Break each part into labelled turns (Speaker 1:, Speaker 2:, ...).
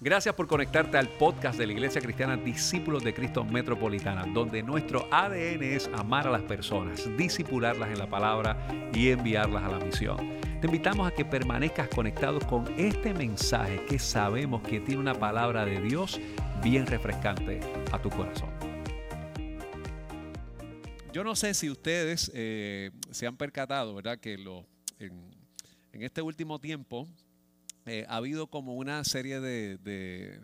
Speaker 1: Gracias por conectarte al podcast de la Iglesia Cristiana Discípulos de Cristo Metropolitana, donde nuestro ADN es amar a las personas, disipularlas en la palabra y enviarlas a la misión. Te invitamos a que permanezcas conectado con este mensaje que sabemos que tiene una palabra de Dios bien refrescante a tu corazón. Yo no sé si ustedes eh, se han percatado, ¿verdad? Que en este último tiempo eh, ha habido como una serie de,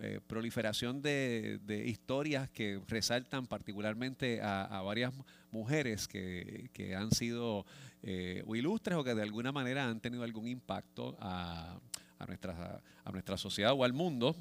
Speaker 1: eh, proliferación de, historias que resaltan particularmente a, varias mujeres que, han sido eh, ilustres o que de alguna manera han tenido algún impacto a, nuestra, a nuestra sociedad o al mundo.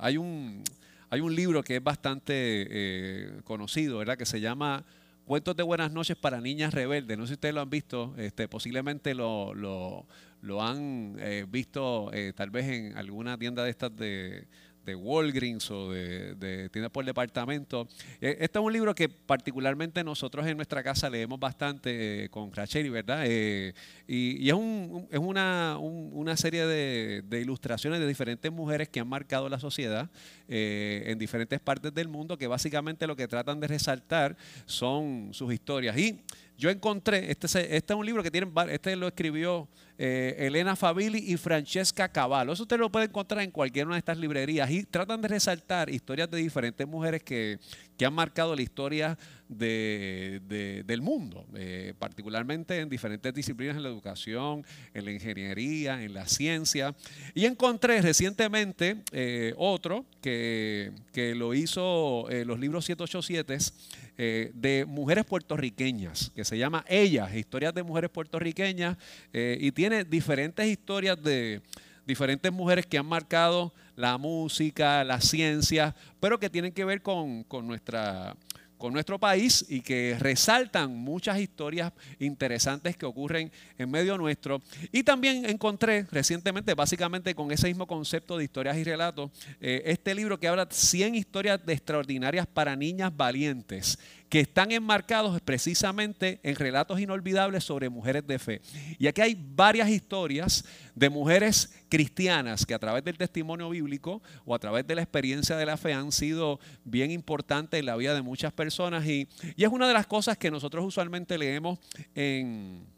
Speaker 1: hay, un, hay un libro que es bastante conocido, ¿verdad? que se llama Cuentos de Buenas noches para Niñas Rebeldes. No sé si ustedes lo han visto, este, posiblemente lo, lo han eh, visto eh, tal vez en alguna tienda de estas de, de Walgreens o de, de, tiendas por departamento. Eh, este es un libro que particularmente nosotros en nuestra casa leemos bastante con Rachel, ¿verdad? y, es, un, es una, una serie de, de, ilustraciones de diferentes mujeres que han marcado la sociedad en diferentes partes del mundo, que básicamente lo que tratan de resaltar son sus historias. Y yo encontré, este, este es un libro que tiene, este lo escribió eh, Elena Fabili y Francesca Cavallo. Eso usted lo puede encontrar en cualquiera de estas librerías y tratan de resaltar historias de diferentes mujeres que, que han marcado la historia de, del mundo, eh, particularmente en diferentes disciplinas, en la educación, en la ingeniería, en la ciencia. Y encontré recientemente eh, otro que, que, lo hizo los libros 787 de mujeres puertorriqueñas, que se llama Ellas, Historias de Mujeres Puertorriqueñas, y tiene tiene diferentes historias de diferentes mujeres que han marcado la música, la ciencia, pero que tienen que ver con, con nuestra con nuestro país y que resaltan muchas historias interesantes que ocurren en medio nuestro. Y también encontré recientemente, básicamente con ese mismo concepto de historias y relatos, eh, este libro que habla 100 historias de extraordinarias para niñas valientes que están enmarcados precisamente en relatos inolvidables sobre mujeres de fe. Y aquí hay varias historias de mujeres cristianas que a través del testimonio bíblico o a través de la experiencia de la fe han sido bien importantes en la vida de muchas personas y, y es una de las cosas que nosotros usualmente leemos en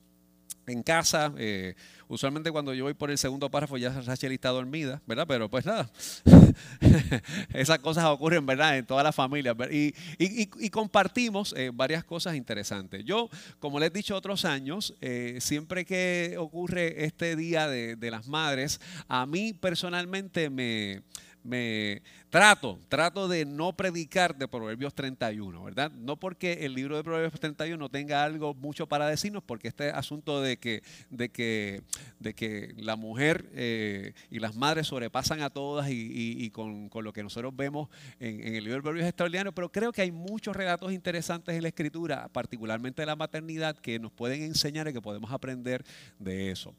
Speaker 1: en casa. Eh, usualmente cuando yo voy por el segundo párrafo ya Rachel está dormida, ¿verdad? Pero pues nada, esas cosas ocurren, ¿verdad? En toda la familia. Y, y, compartimos eh, varias cosas interesantes. Yo, como les he dicho otros años, eh, siempre que ocurre este Día de las Madres, a mí personalmente me me trato, trato de no predicar de Proverbios 31, ¿verdad? No porque el libro de Proverbios 31 tenga algo mucho para decirnos, porque este asunto de que, de que, de que la mujer eh, y las madres sobrepasan a todas y, con, lo que nosotros vemos en, el libro de Proverbios extraordinario, pero creo que hay muchos relatos interesantes en la escritura, particularmente de la maternidad, que nos pueden enseñar y que podemos aprender de eso.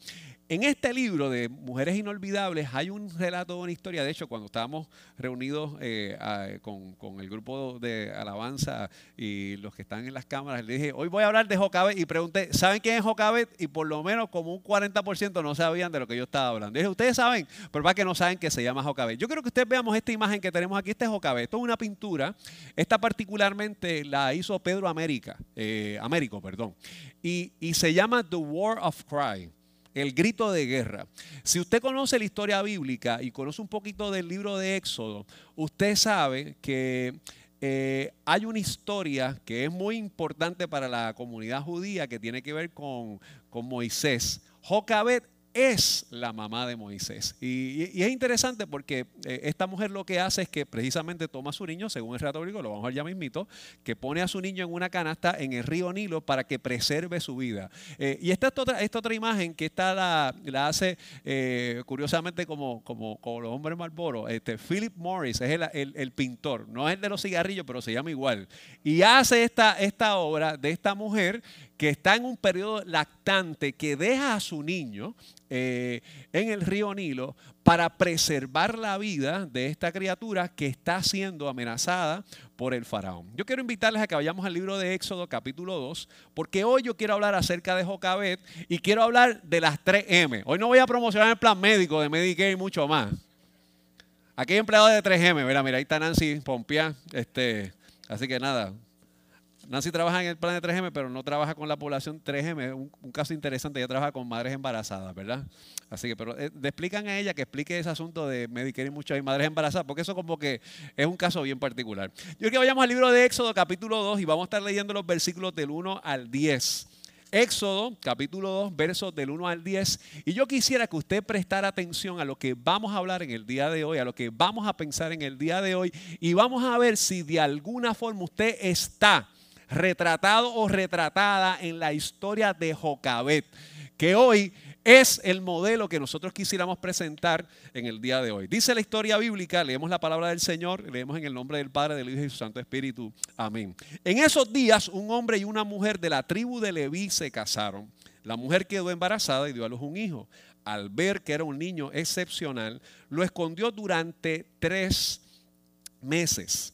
Speaker 1: En este libro de Mujeres Inolvidables hay un relato una historia, de hecho, cuando estábamos reunidos eh, con, el grupo de alabanza y los que están en las cámaras, le dije, hoy voy a hablar de Jocabet y pregunté, ¿saben quién es Jocabet? Y por lo menos como un 40% no sabían de lo que yo estaba hablando. dije, ustedes saben, pero para que no saben que se llama Jocabet. Yo quiero que ustedes veamos esta imagen que tenemos aquí, este es Jocabet. Esto es una pintura, esta particularmente la hizo Pedro América, eh, Américo, perdón, y, y se llama The War of Cry el grito de guerra. Si usted conoce la historia bíblica y conoce un poquito del libro de Éxodo, usted sabe que eh, hay una historia que es muy importante para la comunidad judía que tiene que ver con, con Moisés. Jocabet es la mamá de Moisés. Y, es interesante porque eh, esta mujer lo que hace es que precisamente toma a su niño, según el relato bíblico, lo vamos a ver ya mismito, que pone a su niño en una canasta en el río Nilo para que preserve su vida. Eh, y esta, otra, esta otra imagen que esta la, hace eh, curiosamente como, como, como, los hombres Marlboro, este, Philip Morris es el, el, pintor, no es el de los cigarrillos, pero se llama igual. Y hace esta, esta obra de esta mujer que está en un periodo lactante, que deja a su niño eh, en el río Nilo para preservar la vida de esta criatura que está siendo amenazada por el faraón. Yo quiero invitarles a que vayamos al libro de Éxodo capítulo 2, porque hoy yo quiero hablar acerca de Jocabet y quiero hablar de las 3 M. Hoy no voy a promocionar el plan médico de Medicaid y mucho más. Aquí hay empleados de 3M, mira, mira, ahí está Nancy Pompia. Este, así que nada, Nancy trabaja en el plan de 3M, pero no trabaja con la población 3M. Un, un caso interesante, ella trabaja con madres embarazadas, ¿verdad? Así que, pero eh, le explican a ella que explique ese asunto de Medicare y muchas madres embarazadas, porque eso como que es un caso bien particular. Yo quiero que vayamos al libro de Éxodo, capítulo 2, y vamos a estar leyendo los versículos del 1 al 10. Éxodo, capítulo 2, versos del 1 al 10. Y yo quisiera que usted prestara atención a lo que vamos a hablar en el día de hoy, a lo que vamos a pensar en el día de hoy, y vamos a ver si de alguna forma usted está retratado o retratada en la historia de Jocabet, que hoy es el modelo que nosotros quisiéramos presentar en el día de hoy. Dice la historia bíblica, leemos la palabra del Señor, leemos en el nombre del Padre, del Hijo y del Santo Espíritu. Amén. En esos días, un hombre y una mujer de la tribu de Leví se casaron. La mujer quedó embarazada y dio a luz un hijo. Al ver que era un niño excepcional, lo escondió durante tres meses.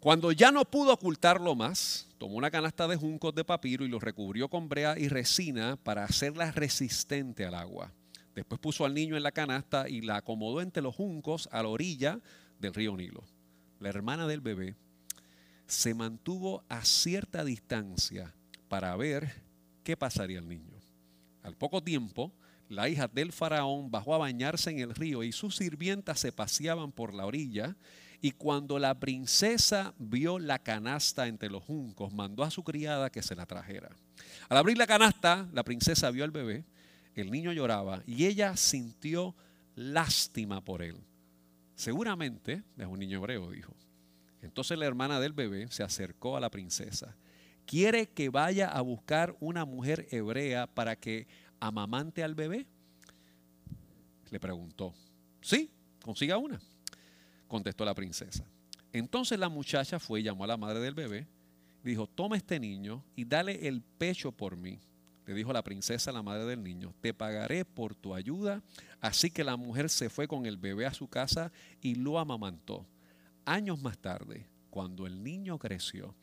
Speaker 1: Cuando ya no pudo ocultarlo más, tomó una canasta de juncos de papiro y lo recubrió con brea y resina para hacerla resistente al agua. Después puso al niño en la canasta y la acomodó entre los juncos a la orilla del río Nilo. La hermana del bebé se mantuvo a cierta distancia para ver qué pasaría al niño. Al poco tiempo, la hija del faraón bajó a bañarse en el río y sus sirvientas se paseaban por la orilla y cuando la princesa vio la canasta entre los juncos, mandó a su criada que se la trajera. Al abrir la canasta, la princesa vio al bebé, el niño lloraba y ella sintió lástima por él. Seguramente es un niño hebreo, dijo. Entonces la hermana del bebé se acercó a la princesa. ¿Quiere que vaya a buscar una mujer hebrea para que amamante al bebé? Le preguntó. Sí, consiga una contestó la princesa. Entonces la muchacha fue y llamó a la madre del bebé, dijo, toma este niño y dale el pecho por mí. Le dijo la princesa a la madre del niño, te pagaré por tu ayuda. Así que la mujer se fue con el bebé a su casa y lo amamantó. Años más tarde, cuando el niño creció,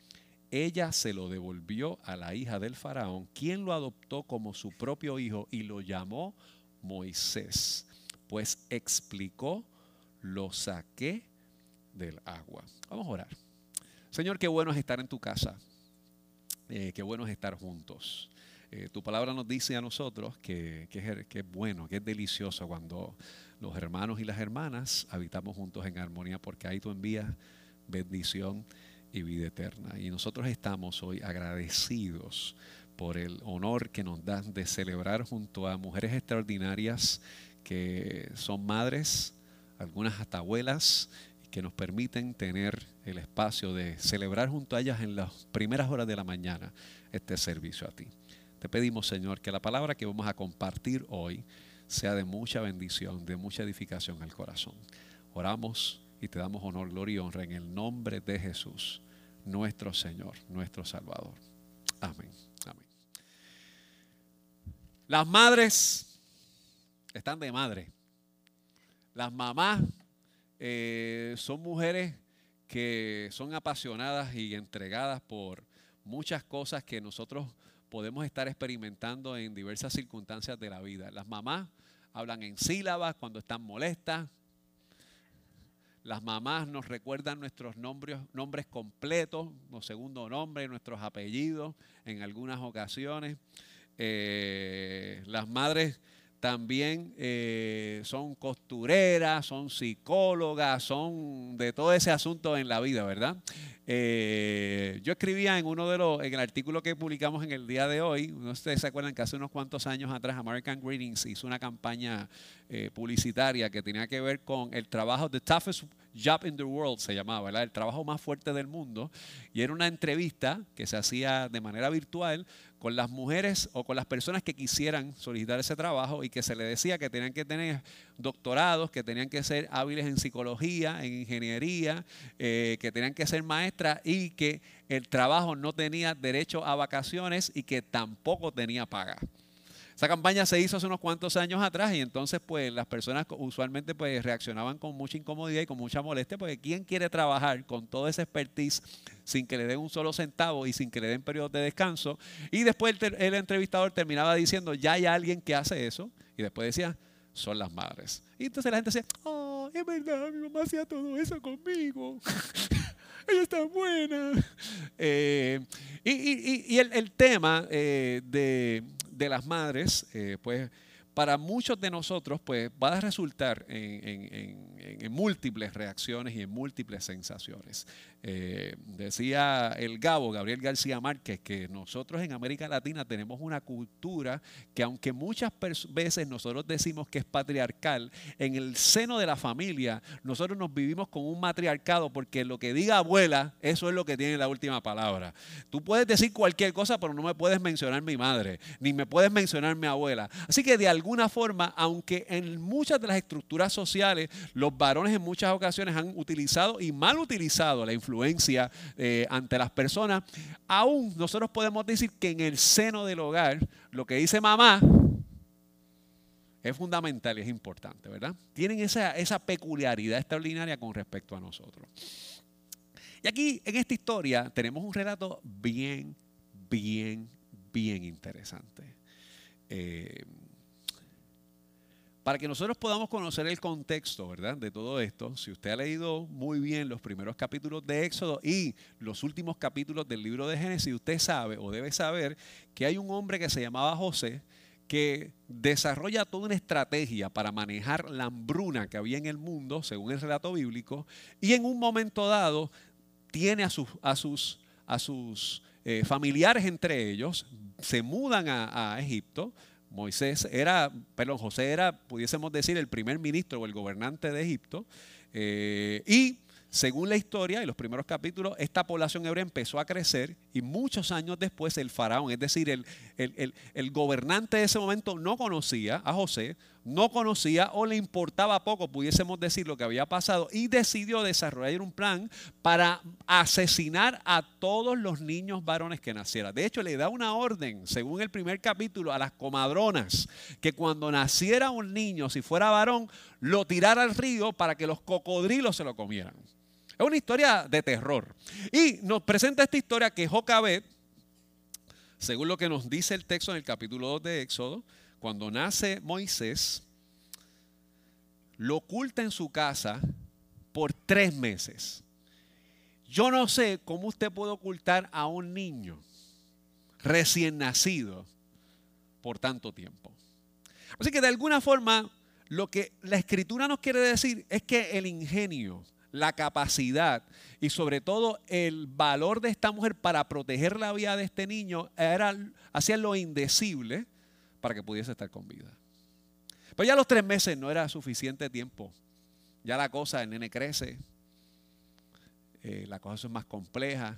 Speaker 1: ella se lo devolvió a la hija del faraón, quien lo adoptó como su propio hijo y lo llamó Moisés, pues explicó lo saqué del agua. Vamos a orar. Señor, qué bueno es estar en tu casa. Eh, qué bueno es estar juntos. Eh, tu palabra nos dice a nosotros que, que, es, bueno, que es delicioso cuando los hermanos y las hermanas habitamos juntos en armonía, porque ahí tú envías bendición y vida eterna. Y nosotros estamos hoy agradecidos por el honor que nos dan de celebrar junto a mujeres extraordinarias que son madres, algunas hasta abuelas, que nos permiten tener el espacio de celebrar junto a ellas en las primeras horas de la mañana este servicio a ti. Te pedimos, Señor, que la palabra que vamos a compartir hoy sea de mucha bendición, de mucha edificación al corazón. Oramos y te damos honor, gloria y honra en el nombre de Jesús, nuestro Señor, nuestro Salvador. Amén. Amén. Las madres están de madre. Las mamás eh, son mujeres que son apasionadas y entregadas por muchas cosas que nosotros podemos estar experimentando en diversas circunstancias de la vida. Las mamás hablan en sílabas cuando están molestas. Las mamás nos recuerdan nuestros nombres, nombres completos, los segundos nombres, nuestros apellidos en algunas ocasiones. Eh, las madres también eh, son costureras, son psicólogas, son de todo ese asunto en la vida, ¿verdad? Eh, yo escribía en uno de los, en el artículo que publicamos en el día de hoy, ustedes se acuerdan que hace unos cuantos años atrás American Greetings hizo una campaña eh, publicitaria que tenía que ver con el trabajo, The Toughest Job in the World se llamaba, ¿verdad? El trabajo más fuerte del mundo. Y era una entrevista que se hacía de manera virtual con las mujeres o con las personas que quisieran solicitar ese trabajo y que se le decía que tenían que tener doctorados, que tenían que ser hábiles en psicología, en ingeniería, eh, que tenían que ser maestras y que el trabajo no tenía derecho a vacaciones y que tampoco tenía paga. Esa campaña se hizo hace unos cuantos años atrás y entonces pues las personas usualmente pues reaccionaban con mucha incomodidad y con mucha molestia porque ¿quién quiere trabajar con toda esa expertise sin que le den un solo centavo y sin que le den periodos de descanso? Y después el, entrevistador terminaba diciendo, ya hay alguien que hace eso y después decía, son las madres. Y entonces la gente decía, oh, es verdad, mi mamá hacía todo eso conmigo. Ella está buena. Eh, y, el, tema eh, de, de, las madres, pues para muchos de nosotros pues, va a resultar en, múltiples reacciones y en múltiples sensaciones. Eh, decía el Gabo, Gabriel García Márquez, que nosotros en América Latina tenemos una cultura que aunque muchas veces nosotros decimos que es patriarcal, en el seno de la familia nosotros nos vivimos con un matriarcado porque lo que diga abuela, eso es lo que tiene la última palabra. Tú puedes decir cualquier cosa, pero no me puedes mencionar mi madre, ni me puedes mencionar mi abuela. Así que de alguna forma, aunque en muchas de las estructuras sociales los varones en muchas ocasiones han utilizado y mal utilizado la influencia eh, ante las personas, aún nosotros podemos decir que en el seno del hogar, lo que dice mamá es fundamental y es importante, ¿verdad? Tienen esa, esa peculiaridad extraordinaria con respecto a nosotros. Y aquí en esta historia tenemos un relato bien, bien, bien interesante. Eh, para que nosotros podamos conocer el contexto, ¿verdad? De todo esto, si usted ha leído muy bien los primeros capítulos de Éxodo y los últimos capítulos del libro de Génesis, usted sabe o debe saber que hay un hombre que se llamaba José que desarrolla toda una estrategia para manejar la hambruna que había en el mundo, según el relato bíblico, y en un momento dado tiene a sus, eh, familiares entre ellos, se mudan a Egipto, Moisés era, perdón, José era, pudiésemos decir, el primer ministro o el gobernante de Egipto. Eh, y según la historia y los primeros capítulos, esta población hebrea empezó a crecer y muchos años después el faraón, es decir, el, el, gobernante de ese momento no conocía a José, no conocía o le importaba poco, pudiésemos decir, lo que había pasado y decidió desarrollar un plan para asesinar a todos los niños varones que nacieran. De hecho, le da una orden, según el primer capítulo, a las comadronas, que cuando naciera un niño, si fuera varón, lo tirara al río para que los cocodrilos se lo comieran. Es una historia de terror. Y nos presenta esta historia que Jocabet, según lo que nos dice el texto en el capítulo 2 de Éxodo, cuando nace Moisés, lo oculta en su casa por tres meses. Yo no sé cómo usted puede ocultar a un niño recién nacido por tanto tiempo. Así que de alguna forma lo que la escritura nos quiere decir es que el ingenio, la capacidad y sobre todo el valor de esta mujer para proteger la vida de este niño era, hacía lo indecible para que pudiese estar con vida. Pero ya los tres meses no era suficiente tiempo. Ya la cosa, el nene crece, eh, la cosa es más compleja.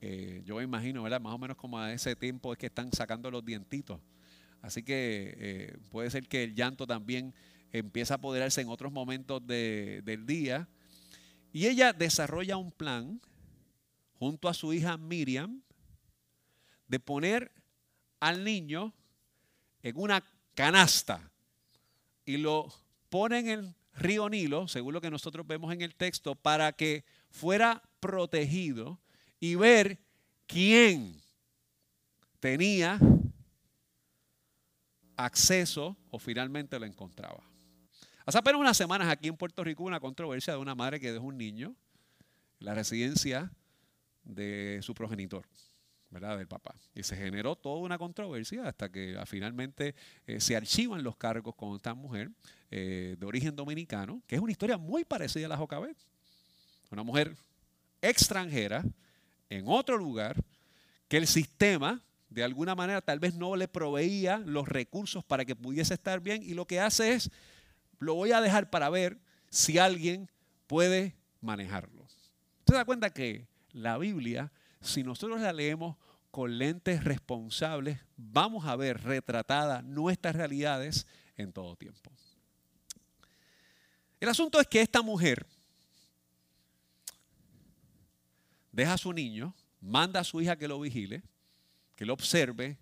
Speaker 1: Eh, yo me imagino, ¿verdad? Más o menos como a ese tiempo es que están sacando los dientitos. Así que eh, puede ser que el llanto también empieza a apoderarse en otros momentos del día. Y ella desarrolla un plan junto a su hija Miriam de poner al niño en una canasta y lo pone en el río Nilo, según lo que nosotros vemos en el texto, para que fuera protegido y ver quién tenía acceso o finalmente lo encontraba. Hace apenas unas semanas aquí en Puerto Rico una controversia de una madre que dejó un niño en la residencia de su progenitor. ¿Verdad? del papá. Y se generó toda una controversia hasta que ah, finalmente eh, se archivan los cargos con esta mujer eh, de origen dominicano, que es una historia muy parecida a la Jocabet. Una mujer extranjera en otro lugar que el sistema de alguna manera tal vez no le proveía los recursos para que pudiese estar bien y lo que hace es, lo voy a dejar para ver si alguien puede manejarlo. ¿Se da cuenta que la Biblia si nosotros la leemos con lentes responsables, vamos a ver retratadas nuestras realidades en todo tiempo. El asunto es que esta mujer deja a su niño, manda a su hija que lo vigile, que lo observe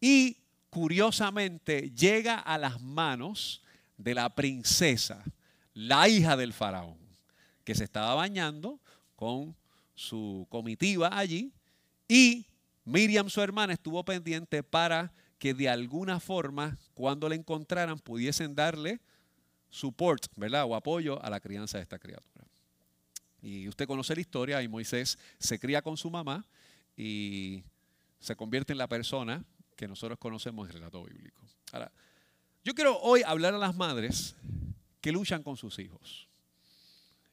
Speaker 1: y curiosamente llega a las manos de la princesa, la hija del faraón, que se estaba bañando con su comitiva allí y Miriam, su hermana, estuvo pendiente para que de alguna forma, cuando la encontraran, pudiesen darle support, ¿verdad? O apoyo a la crianza de esta criatura. Y usted conoce la historia y Moisés se cría con su mamá y se convierte en la persona que nosotros conocemos en el relato bíblico. Ahora, yo quiero hoy hablar a las madres que luchan con sus hijos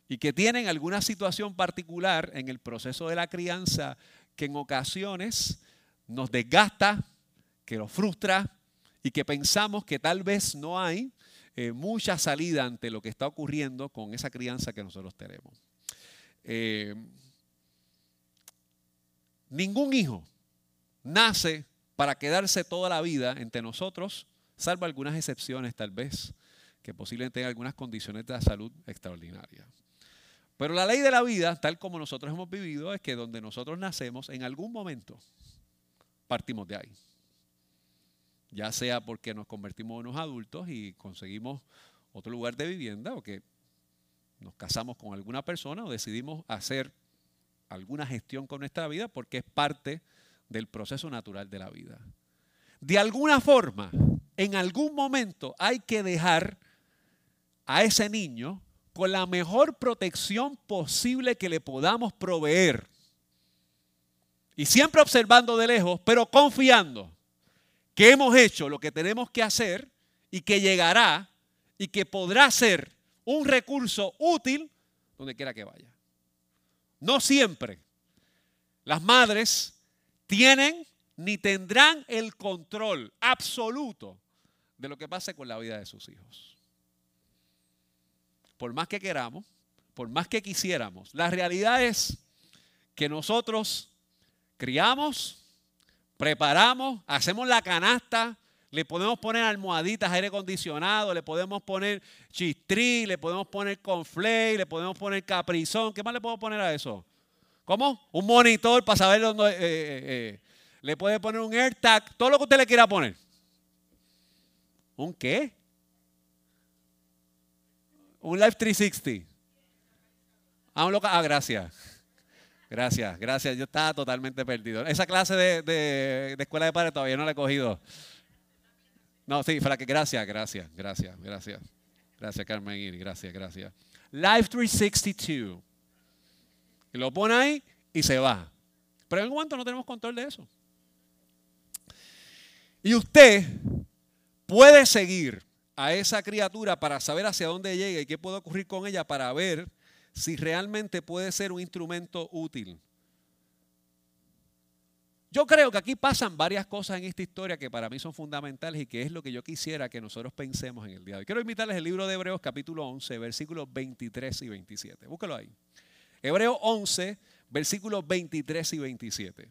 Speaker 1: y que tienen alguna situación particular en el proceso de la crianza que en ocasiones nos desgasta, que nos frustra y que pensamos que tal vez no hay eh, mucha salida ante lo que está ocurriendo con esa crianza que nosotros tenemos. Eh, ningún hijo nace para quedarse toda la vida entre nosotros, salvo algunas excepciones tal vez, que posiblemente tengan algunas condiciones de salud extraordinarias. Pero la ley de la vida, tal como nosotros hemos vivido, es que donde nosotros nacemos, en algún momento partimos de ahí. Ya sea porque nos convertimos en unos adultos y conseguimos otro lugar de vivienda o que nos casamos con alguna persona o decidimos hacer alguna gestión con nuestra vida porque es parte del proceso natural de la vida. De alguna forma, en algún momento hay que dejar a ese niño con la mejor protección posible que le podamos proveer. Y siempre observando de lejos, pero confiando que hemos hecho lo que tenemos que hacer y que llegará y que podrá ser un recurso útil donde quiera que vaya. No siempre las madres tienen ni tendrán el control absoluto de lo que pase con la vida de sus hijos. Por más que queramos, por más que quisiéramos, la realidad es que nosotros criamos, preparamos, hacemos la canasta, le podemos poner almohaditas, aire acondicionado, le podemos poner chistri, le podemos poner conflay, le podemos poner caprizón. ¿Qué más le puedo poner a eso? ¿Cómo? Un monitor para saber dónde. Eh, eh, eh, le puede poner un AirTag, todo lo que usted le quiera poner. ¿Un qué? Un Live 360. Ah, un. Ah, gracias. Gracias, gracias. Yo estaba totalmente perdido. Esa clase de, de escuela de padres todavía no la he cogido. No, sí, que gracias, gracias, gracias, gracias. Gracias, Carmen gracias, gracias. Live 362. Y lo pone ahí y se va. Pero en momento no tenemos control de eso. Y usted puede seguir a esa criatura para saber hacia dónde llega y qué puede ocurrir con ella para ver si realmente puede ser un instrumento útil yo creo que aquí pasan varias cosas en esta historia que para mí son fundamentales y que es lo que yo quisiera que nosotros pensemos en el día de hoy. Quiero invitarles el libro de Hebreos capítulo 11, versículos 23 y 27. Búsquelo ahí. Hebreos 11, versículos 23 y 27.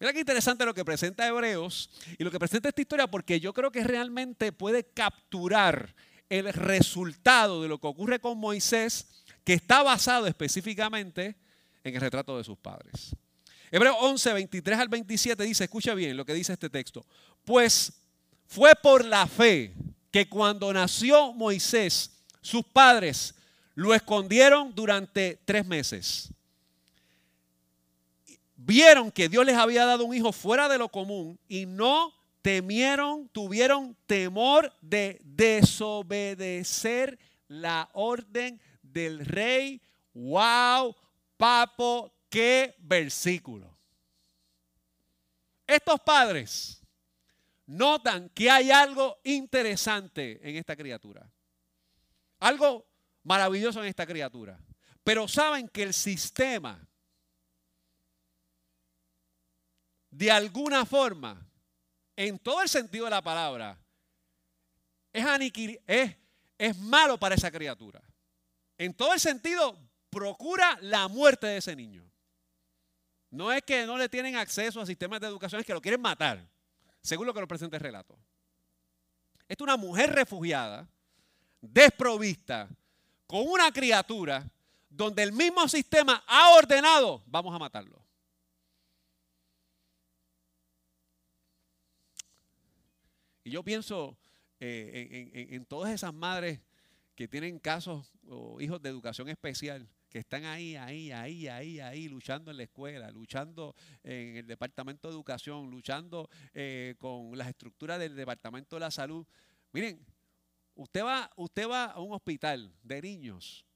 Speaker 1: Mira qué interesante lo que presenta Hebreos y lo que presenta esta historia porque yo creo que realmente puede capturar el resultado de lo que ocurre con Moisés que está basado específicamente en el retrato de sus padres. Hebreo 11, 23 al 27 dice, escucha bien lo que dice este texto. Pues fue por la fe que cuando nació Moisés, sus padres lo escondieron durante tres meses. Vieron que Dios les había dado un hijo fuera de lo común y no temieron, tuvieron temor de desobedecer la orden del rey. ¡Wow! Papo, Qué versículo. Estos padres notan que hay algo interesante en esta criatura. Algo maravilloso en esta criatura. Pero saben que el sistema, de alguna forma, en todo el sentido de la palabra, es, es, es malo para esa criatura. En todo el sentido, procura la muerte de ese niño. No es que no le tienen acceso a sistemas de educación, es que lo quieren matar, según lo que nos presenta el relato. Esta es una mujer refugiada, desprovista, con una criatura donde el mismo sistema ha ordenado, vamos a matarlo. Y yo pienso eh, en, todas esas madres que tienen casos o hijos de educación especial que están ahí, ahí, ahí, ahí, ahí, luchando en la escuela, luchando en el Departamento de Educación, luchando eh, con las estructuras del Departamento de la Salud. Miren, Usted va, usted va a un hospital de niños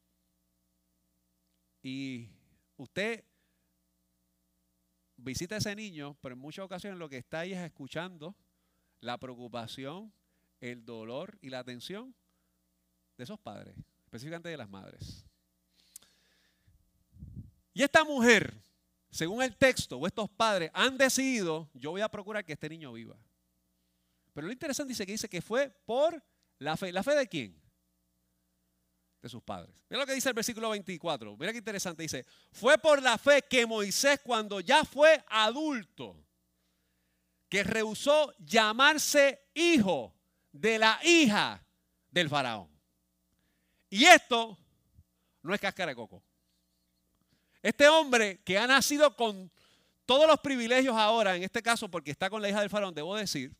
Speaker 1: y usted visita a ese niño, pero en muchas ocasiones lo que está ahí es escuchando la preocupación, el dolor y la atención de esos padres, específicamente de las madres. Y esta mujer, según el texto, o estos padres han decidido, yo voy a procurar que este niño viva. Pero lo interesante dice que dice que fue por la fe. ¿La fe de quién? De sus padres. Mira lo que dice el versículo 24. Mira qué interesante. Dice, fue por la fe que Moisés cuando ya fue adulto, que rehusó llamarse hijo de la hija del faraón. Y esto no es cáscara de coco. Este hombre que ha nacido con todos los privilegios ahora, en este caso porque está con la hija del faraón, debo decir,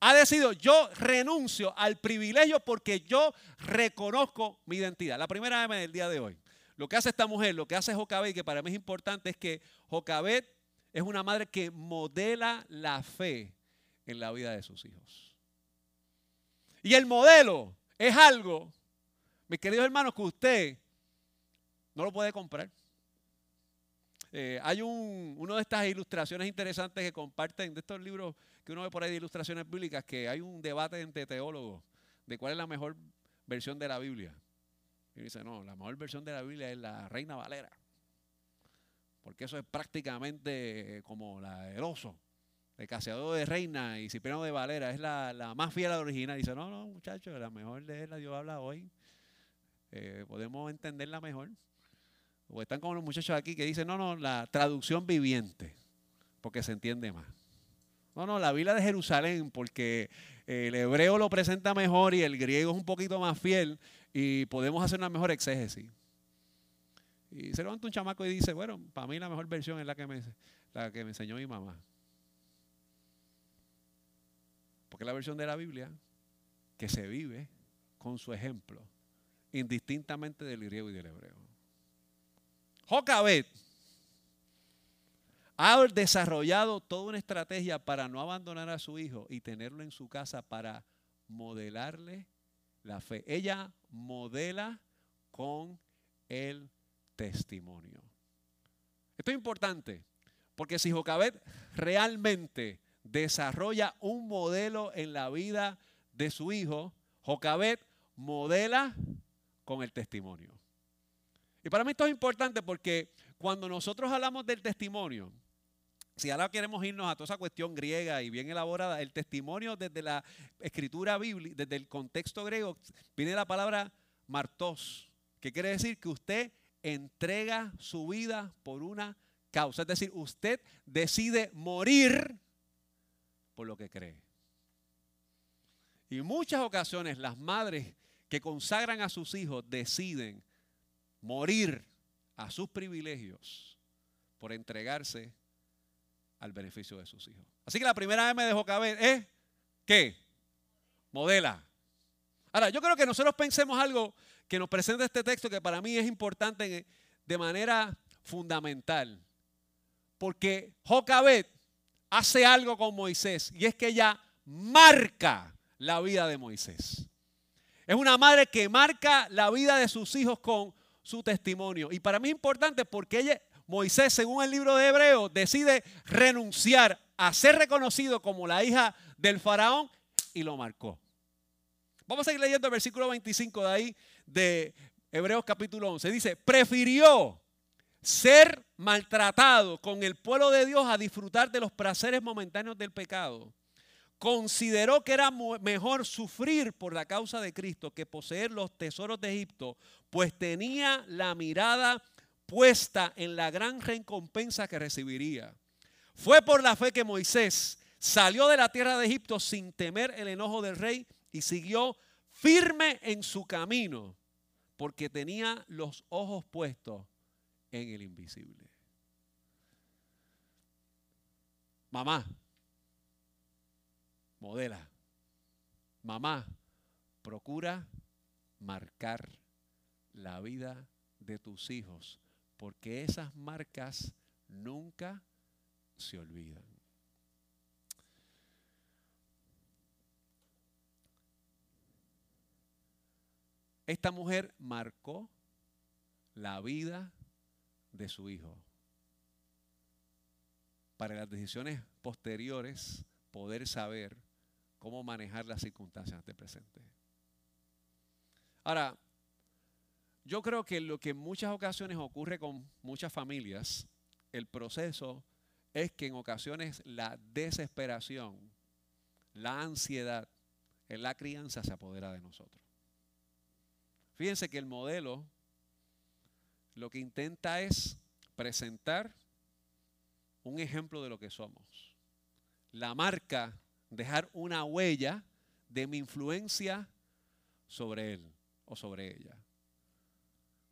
Speaker 1: ha decidido, yo renuncio al privilegio porque yo reconozco mi identidad. La primera vez del día de hoy. Lo que hace esta mujer, lo que hace Jocabet, que para mí es importante, es que Jocabet es una madre que modela la fe en la vida de sus hijos. Y el modelo es algo, mis queridos hermanos, que usted no lo puede comprar. Eh, hay un, una de estas ilustraciones interesantes que comparten de estos libros que uno ve por ahí de ilustraciones bíblicas, que hay un debate entre teólogos de cuál es la mejor versión de la Biblia. Y dice, no, la mejor versión de la Biblia es la Reina Valera. Porque eso es prácticamente como la el oso, el caseador de reina y Cipriano de Valera, es la, más fiel a la original. Dice, no, no, muchachos, la mejor de la Dios habla hoy. Eh, podemos entenderla mejor. O están como los muchachos aquí que dicen, no, no, la traducción viviente, porque se entiende más. No, no, la Biblia de Jerusalén, porque el hebreo lo presenta mejor y el griego es un poquito más fiel y podemos hacer una mejor exégesis. Y se levanta un chamaco y dice, bueno, para mí la mejor versión es la que me, la que me enseñó mi mamá. Porque es la versión de la Biblia que se vive con su ejemplo, indistintamente del griego y del hebreo. Jocabet ha desarrollado toda una estrategia para no abandonar a su hijo y tenerlo en su casa para modelarle la fe. Ella modela con el testimonio. Esto es importante, porque si Jocabet realmente desarrolla un modelo en la vida de su hijo, Jocabet modela con el testimonio. Y para mí esto es importante porque cuando nosotros hablamos del testimonio, si ahora queremos irnos a toda esa cuestión griega y bien elaborada, el testimonio desde la escritura bíblica, desde el contexto griego, viene la palabra martos, que quiere decir que usted entrega su vida por una causa. Es decir, usted decide morir por lo que cree. Y muchas ocasiones las madres que consagran a sus hijos deciden morir a sus privilegios por entregarse al beneficio de sus hijos. Así que la primera vez me dejó caber es ¿qué? Modela. Ahora, yo creo que nosotros pensemos algo que nos presenta este texto que para mí es importante de manera fundamental. Porque Jocabet hace algo con Moisés y es que ella marca la vida de Moisés. Es una madre que marca la vida de sus hijos con su testimonio. Y para mí es importante porque ella, Moisés, según el libro de Hebreos, decide renunciar a ser reconocido como la hija del faraón y lo marcó. Vamos a seguir leyendo el versículo 25 de ahí de Hebreos capítulo 11. Dice, prefirió ser maltratado con el pueblo de Dios a disfrutar de los placeres momentáneos del pecado consideró que era mejor sufrir por la causa de Cristo que poseer los tesoros de Egipto, pues tenía la mirada puesta en la gran recompensa que recibiría. Fue por la fe que Moisés salió de la tierra de Egipto sin temer el enojo del rey y siguió firme en su camino, porque tenía los ojos puestos en el invisible. Mamá, modela. Mamá, procura marcar la vida de tus hijos, porque esas marcas nunca se olvidan. Esta mujer marcó la vida de su hijo. Para las decisiones posteriores poder saber cómo manejar las circunstancias de presente. Ahora, yo creo que lo que en muchas ocasiones ocurre con muchas familias, el proceso es que en ocasiones la desesperación, la ansiedad en la crianza se apodera de nosotros. Fíjense que el modelo lo que intenta es presentar un ejemplo de lo que somos. La marca, dejar una huella de mi influencia sobre él o sobre ella.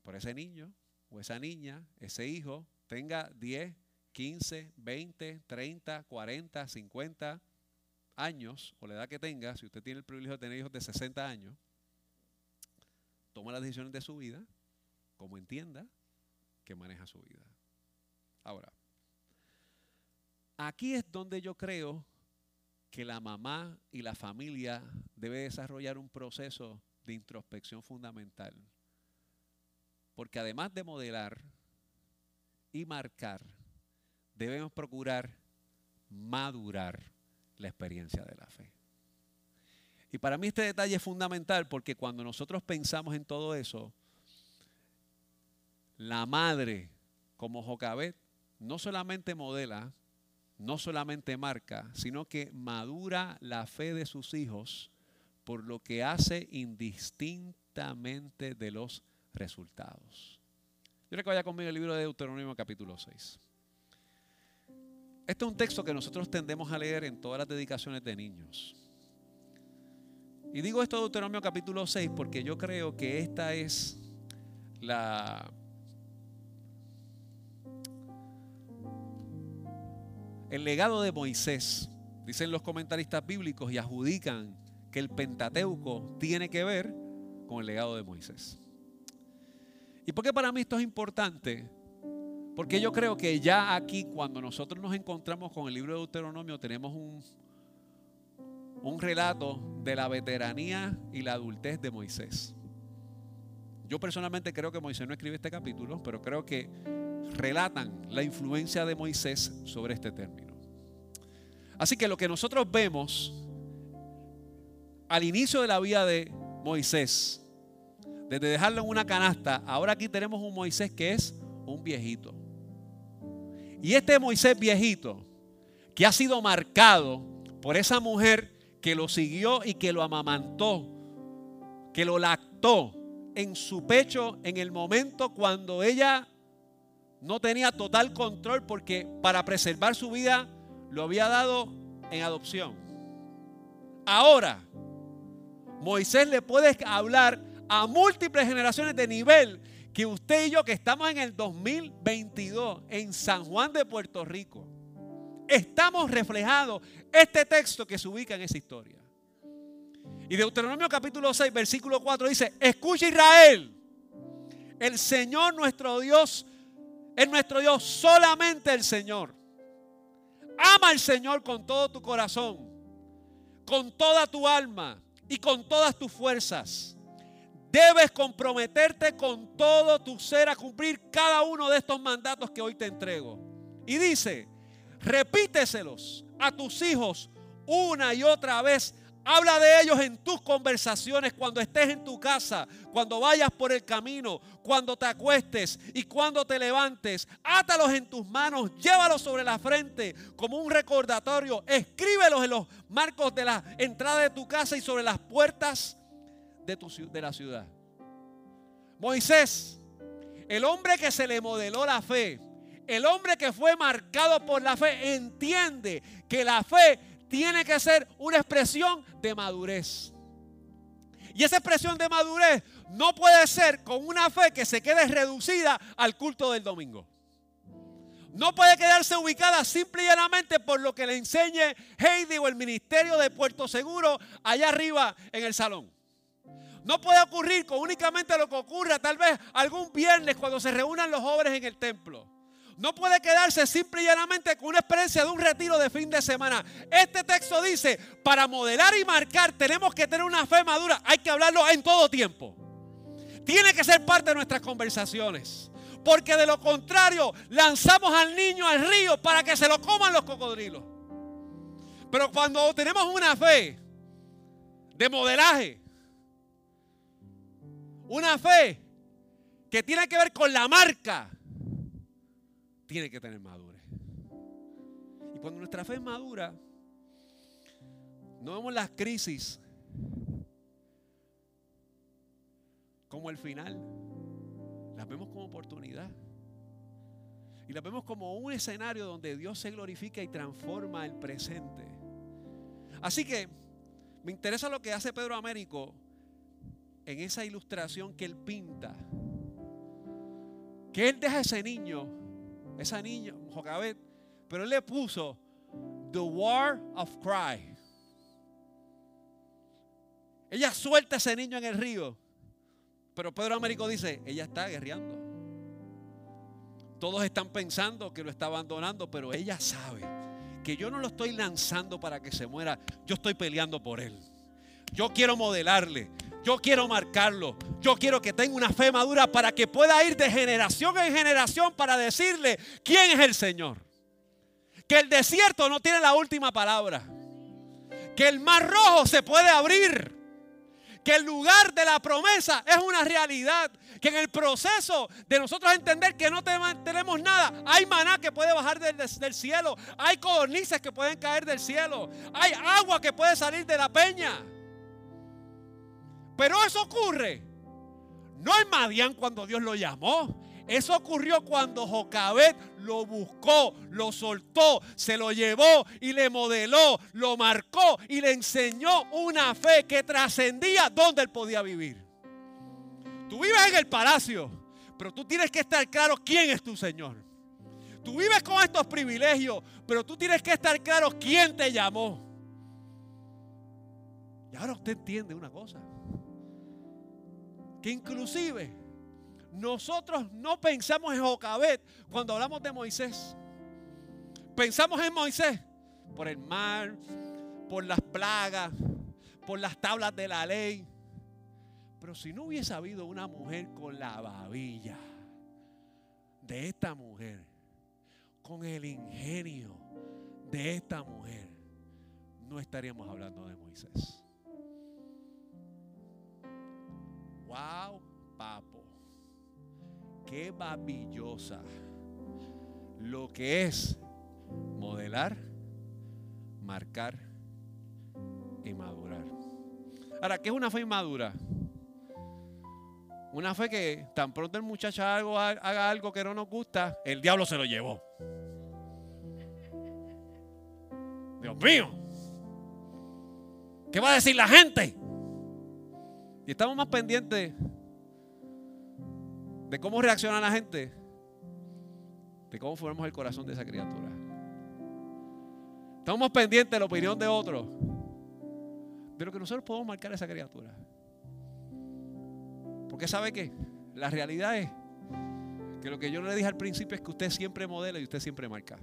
Speaker 1: Por ese niño o esa niña, ese hijo, tenga 10, 15, 20, 30, 40, 50 años o la edad que tenga, si usted tiene el privilegio de tener hijos de 60 años, toma las decisiones de su vida como entienda que maneja su vida. Ahora, aquí es donde yo creo que la mamá y la familia debe desarrollar un proceso de introspección fundamental. Porque además de modelar y marcar, debemos procurar madurar la experiencia de la fe. Y para mí este detalle es fundamental porque cuando nosotros pensamos en todo eso, la madre como Jocabet no solamente modela, no solamente marca, sino que madura la fe de sus hijos por lo que hace indistintamente de los resultados. Yo quiero que vaya conmigo el libro de Deuteronomio capítulo 6. Este es un texto que nosotros tendemos a leer en todas las dedicaciones de niños. Y digo esto de Deuteronomio capítulo 6 porque yo creo que esta es la... El legado de Moisés, dicen los comentaristas bíblicos y adjudican que el Pentateuco tiene que ver con el legado de Moisés. ¿Y por qué para mí esto es importante? Porque yo creo que ya aquí, cuando nosotros nos encontramos con el libro de Deuteronomio, tenemos un, un relato de la veteranía y la adultez de Moisés. Yo personalmente creo que Moisés no escribe este capítulo, pero creo que relatan la influencia de Moisés sobre este término. Así que lo que nosotros vemos al inicio de la vida de Moisés, desde dejarlo en una canasta, ahora aquí tenemos un Moisés que es un viejito. Y este Moisés viejito, que ha sido marcado por esa mujer que lo siguió y que lo amamantó, que lo lactó en su pecho en el momento cuando ella no tenía total control porque para preservar su vida lo había dado en adopción. Ahora, Moisés le puede hablar a múltiples generaciones de nivel que usted y yo que estamos en el 2022 en San Juan de Puerto Rico, estamos reflejados este texto que se ubica en esa historia. Y Deuteronomio capítulo 6, versículo 4 dice, escucha Israel, el Señor nuestro Dios es nuestro Dios, solamente el Señor. Ama al Señor con todo tu corazón, con toda tu alma y con todas tus fuerzas. Debes comprometerte con todo tu ser a cumplir cada uno de estos mandatos que hoy te entrego. Y dice, repíteselos a tus hijos una y otra vez. Habla de ellos en tus conversaciones cuando estés en tu casa, cuando vayas por el camino, cuando te acuestes y cuando te levantes. Átalos en tus manos, llévalos sobre la frente como un recordatorio. Escríbelos en los marcos de la entrada de tu casa y sobre las puertas de, tu, de la ciudad. Moisés, el hombre que se le modeló la fe, el hombre que fue marcado por la fe, entiende que la fe tiene que ser una expresión de madurez. Y esa expresión de madurez no puede ser con una fe que se quede reducida al culto del domingo. No puede quedarse ubicada simple y llanamente por lo que le enseñe Heidi o el ministerio de Puerto Seguro allá arriba en el salón. No puede ocurrir con únicamente lo que ocurra tal vez algún viernes cuando se reúnan los jóvenes en el templo. No puede quedarse simple y llanamente con una experiencia de un retiro de fin de semana. Este texto dice, para modelar y marcar tenemos que tener una fe madura. Hay que hablarlo en todo tiempo. Tiene que ser parte de nuestras conversaciones. Porque de lo contrario, lanzamos al niño al río para que se lo coman los cocodrilos. Pero cuando tenemos una fe de modelaje, una fe que tiene que ver con la marca, tiene que tener madurez. Y cuando nuestra fe es madura, no vemos las crisis como el final, las vemos como oportunidad. Y las vemos como un escenario donde Dios se glorifica y transforma el presente. Así que me interesa lo que hace Pedro Américo en esa ilustración que él pinta. Que él deja a ese niño, esa niña, Jocabet, pero él le puso The War of Cry. Ella suelta a ese niño en el río. Pero Pedro Américo dice, ella está guerreando. Todos están pensando que lo está abandonando, pero ella sabe que yo no lo estoy lanzando para que se muera, yo estoy peleando por él. Yo quiero modelarle, yo quiero marcarlo, yo quiero que tenga una fe madura para que pueda ir de generación en generación para decirle quién es el Señor. Que el desierto no tiene la última palabra. Que el mar rojo se puede abrir que el lugar de la promesa es una realidad, que en el proceso de nosotros entender que no tenemos nada, hay maná que puede bajar del, cielo, hay codornices que pueden caer del cielo, hay agua que puede salir de la peña. Pero eso ocurre no en Madián cuando Dios lo llamó. Eso ocurrió cuando Jocabet lo buscó, lo soltó, se lo llevó y le modeló, lo marcó y le enseñó una fe que trascendía donde él podía vivir. Tú vives en el palacio, pero tú tienes que estar claro quién es tu Señor. Tú vives con estos privilegios, pero tú tienes que estar claro quién te llamó. Y ahora usted entiende una cosa, que inclusive nosotros no pensamos en Jocabet cuando hablamos de Moisés. Pensamos en Moisés por el mar, por las plagas, por las tablas de la ley. Pero si no hubiese habido una mujer con la babilla de esta mujer, con el ingenio de esta mujer, no estaríamos hablando de Moisés. Wow, papo qué maravillosa lo que es modelar, marcar y madurar. Ahora, ¿qué es una fe inmadura? Una fe que tan pronto el muchacho haga algo que no nos gusta, el diablo se lo llevó. Dios mío, ¿qué va a decir la gente? Y estamos más pendientes de cómo reacciona la gente, de cómo formamos el corazón de esa criatura. Estamos pendientes de la opinión de otros, de lo que nosotros podemos marcar a esa criatura. Porque sabe que la realidad es que lo que yo le dije al principio es que usted siempre modela y usted siempre marca.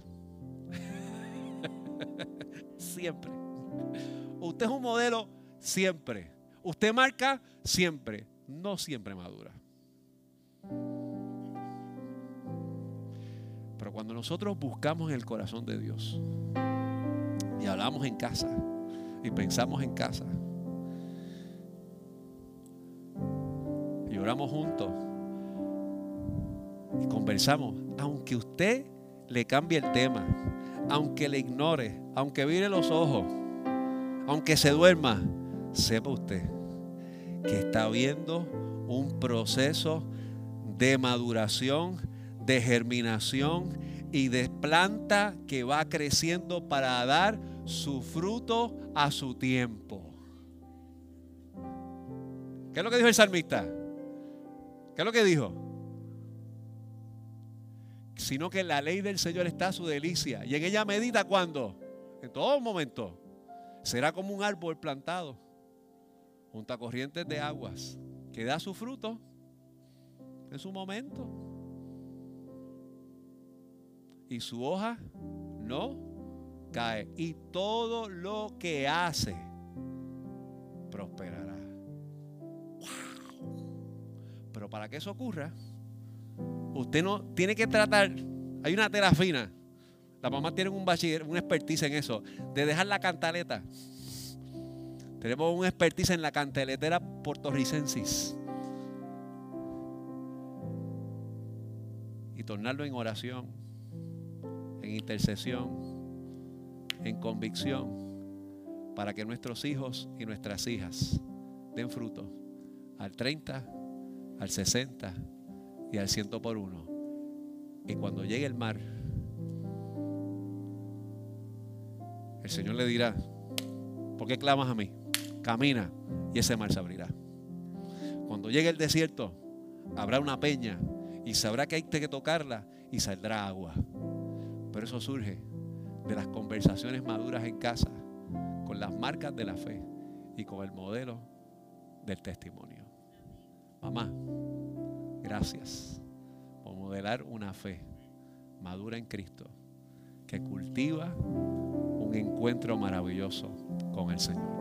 Speaker 1: siempre. Usted es un modelo siempre. Usted marca siempre, no siempre madura. Pero cuando nosotros buscamos en el corazón de Dios y hablamos en casa y pensamos en casa y oramos juntos y conversamos, aunque usted le cambie el tema, aunque le ignore, aunque vire los ojos, aunque se duerma, sepa usted que está viendo un proceso de maduración, de germinación y de planta que va creciendo para dar su fruto a su tiempo. ¿Qué es lo que dijo el salmista? ¿Qué es lo que dijo? Sino que la ley del Señor está su delicia y en ella medita cuando, en todo momento, será como un árbol plantado junto a corrientes de aguas que da su fruto en su momento. Y su hoja no cae. Y todo lo que hace prosperará. para que eso ocurra, usted no tiene que tratar, hay una tela fina, las mamás tienen un bachiller, un expertise en eso, de dejar la cantaleta. Tenemos un expertise en la cantaletera puertorricensis. Y tornarlo en oración, en intercesión, en convicción, para que nuestros hijos y nuestras hijas den fruto al 30, al 60 y al 100 por uno. Y cuando llegue el mar, el Señor le dirá, ¿por qué clamas a mí? Camina y ese mar se abrirá. Cuando llegue el desierto, habrá una peña y sabrá que hay que tocarla y saldrá agua. Pero eso surge de las conversaciones maduras en casa, con las marcas de la fe y con el modelo del testimonio. Mamá, gracias por modelar una fe madura en Cristo que cultiva un encuentro maravilloso con el Señor.